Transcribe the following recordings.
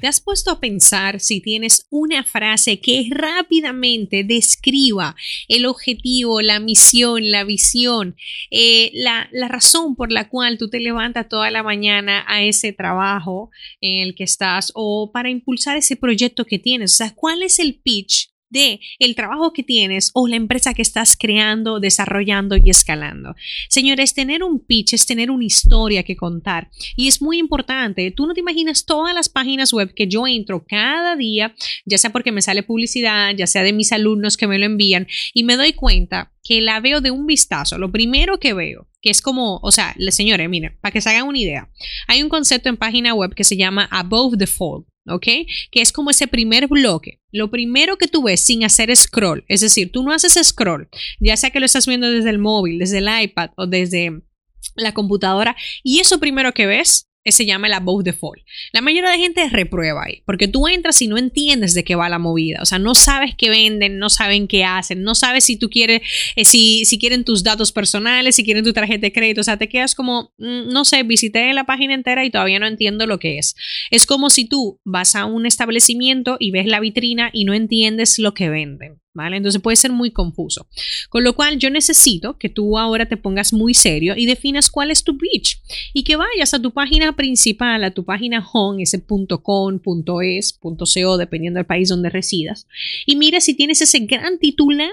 ¿Te has puesto a pensar si tienes una frase que rápidamente describa el objetivo, la misión, la visión, eh, la, la, razón por la cual tú te levantas toda la mañana a ese trabajo en el que estás o para impulsar ese proyecto que tienes? O sea, ¿cuál es el pitch de el trabajo que tienes o la empresa que estás creando, desarrollando y escalando. Señores, tener un pitch es tener una historia que contar y es muy importante. Tú no te imaginas todas las páginas web que yo entro cada día, ya sea porque me sale publicidad, ya sea de mis alumnos que me lo envían y me doy cuenta que la veo de un vistazo. Lo primero que veo, que es como, o sea, señores, miren, para que se hagan una idea, hay un concepto en página web que se llama Above the Fold. ¿Ok? Que es como ese primer bloque. Lo primero que tú ves sin hacer scroll, es decir, tú no haces scroll, ya sea que lo estás viendo desde el móvil, desde el iPad o desde la computadora, y eso primero que ves se llama la above default. La mayoría de gente reprueba ahí, porque tú entras y no entiendes de qué va la movida, o sea, no sabes qué venden, no saben qué hacen, no sabes si tú quieres, eh, si, si quieren tus datos personales, si quieren tu tarjeta de crédito, o sea, te quedas como, mm, no sé, visité la página entera y todavía no entiendo lo que es. Es como si tú vas a un establecimiento y ves la vitrina y no entiendes lo que venden. ¿Vale? Entonces puede ser muy confuso. Con lo cual yo necesito que tú ahora te pongas muy serio y definas cuál es tu pitch y que vayas a tu página principal, a tu página home, ese .com, .es, .co, dependiendo del país donde residas, y mira si tienes ese gran titular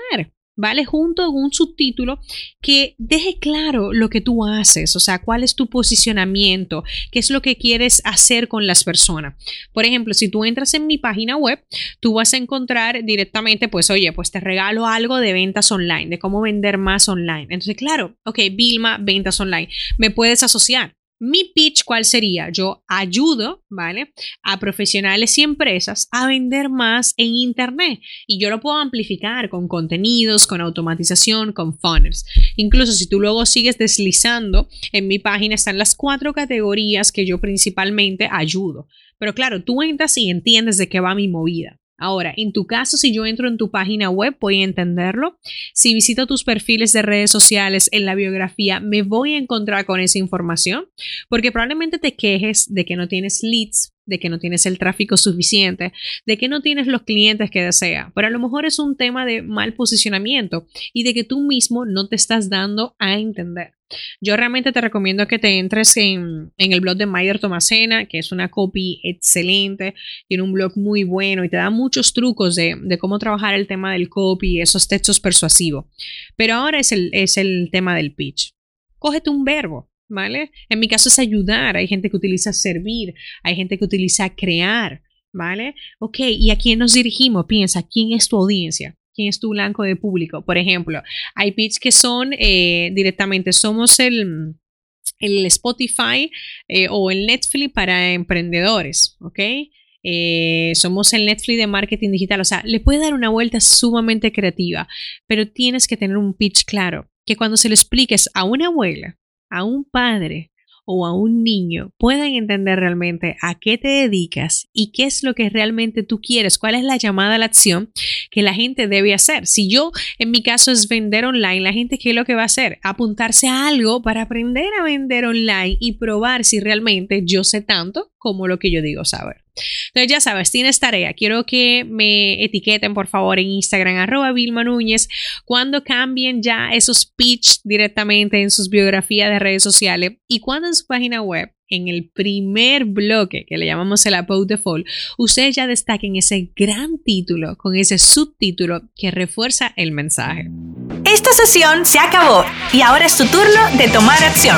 ¿vale? Junto con un subtítulo que deje claro lo que tú haces, o sea, cuál es tu posicionamiento, qué es lo que quieres hacer con las personas. Por ejemplo, si tú entras en mi página web, tú vas a encontrar directamente, pues, oye, pues te regalo algo de ventas online, de cómo vender más online. Entonces, claro, ok, Vilma, ventas online, me puedes asociar. Mi pitch, ¿cuál sería? Yo ayudo, ¿vale? A profesionales y empresas a vender más en Internet y yo lo puedo amplificar con contenidos, con automatización, con funnels. Incluso si tú luego sigues deslizando, en mi página están las cuatro categorías que yo principalmente ayudo. Pero claro, tú entras y entiendes de qué va mi movida. Ahora, en tu caso, si yo entro en tu página web, voy a entenderlo. Si visito tus perfiles de redes sociales en la biografía, me voy a encontrar con esa información, porque probablemente te quejes de que no tienes leads de que no tienes el tráfico suficiente, de que no tienes los clientes que desea, pero a lo mejor es un tema de mal posicionamiento y de que tú mismo no te estás dando a entender. Yo realmente te recomiendo que te entres en, el blog de Mayer Tomasena, que es una copy excelente, tiene un blog muy bueno y te da muchos trucos de, cómo trabajar el tema del copy, esos textos persuasivos. Pero ahora es el, es el tema del pitch. Cógete un verbo, ¿vale? En mi caso es ayudar, hay gente que utiliza servir, hay gente que utiliza crear, ¿vale? Ok, ¿y a quién nos dirigimos? Piensa, ¿quién es tu audiencia? ¿Quién es tu blanco de público? Por ejemplo, hay pitch que son eh, directamente, somos el, el Spotify eh, o el Netflix para emprendedores, ¿ok? Eh, somos el Netflix de marketing digital, o sea, le puede dar una vuelta sumamente creativa, pero tienes que tener un pitch claro, que cuando se lo expliques a una abuela, a un padre o a un niño puedan entender realmente a qué te dedicas y qué es lo que realmente tú quieres, cuál es la llamada a la acción que la gente debe hacer. Si yo, en mi caso, es vender online, la gente, ¿qué es lo que va a hacer? Apuntarse a algo para aprender a vender online y probar si realmente yo sé tanto como lo que yo digo saber. Entonces ya sabes, tienes tarea. Quiero que me etiqueten por favor en Instagram arroba Vilma Núñez cuando cambien ya esos pitch directamente en sus biografías de redes sociales y cuando en su página web en el primer bloque que le llamamos el About Default, ustedes ya destaquen ese gran título con ese subtítulo que refuerza el mensaje. Esta sesión se acabó y ahora es tu turno de tomar acción.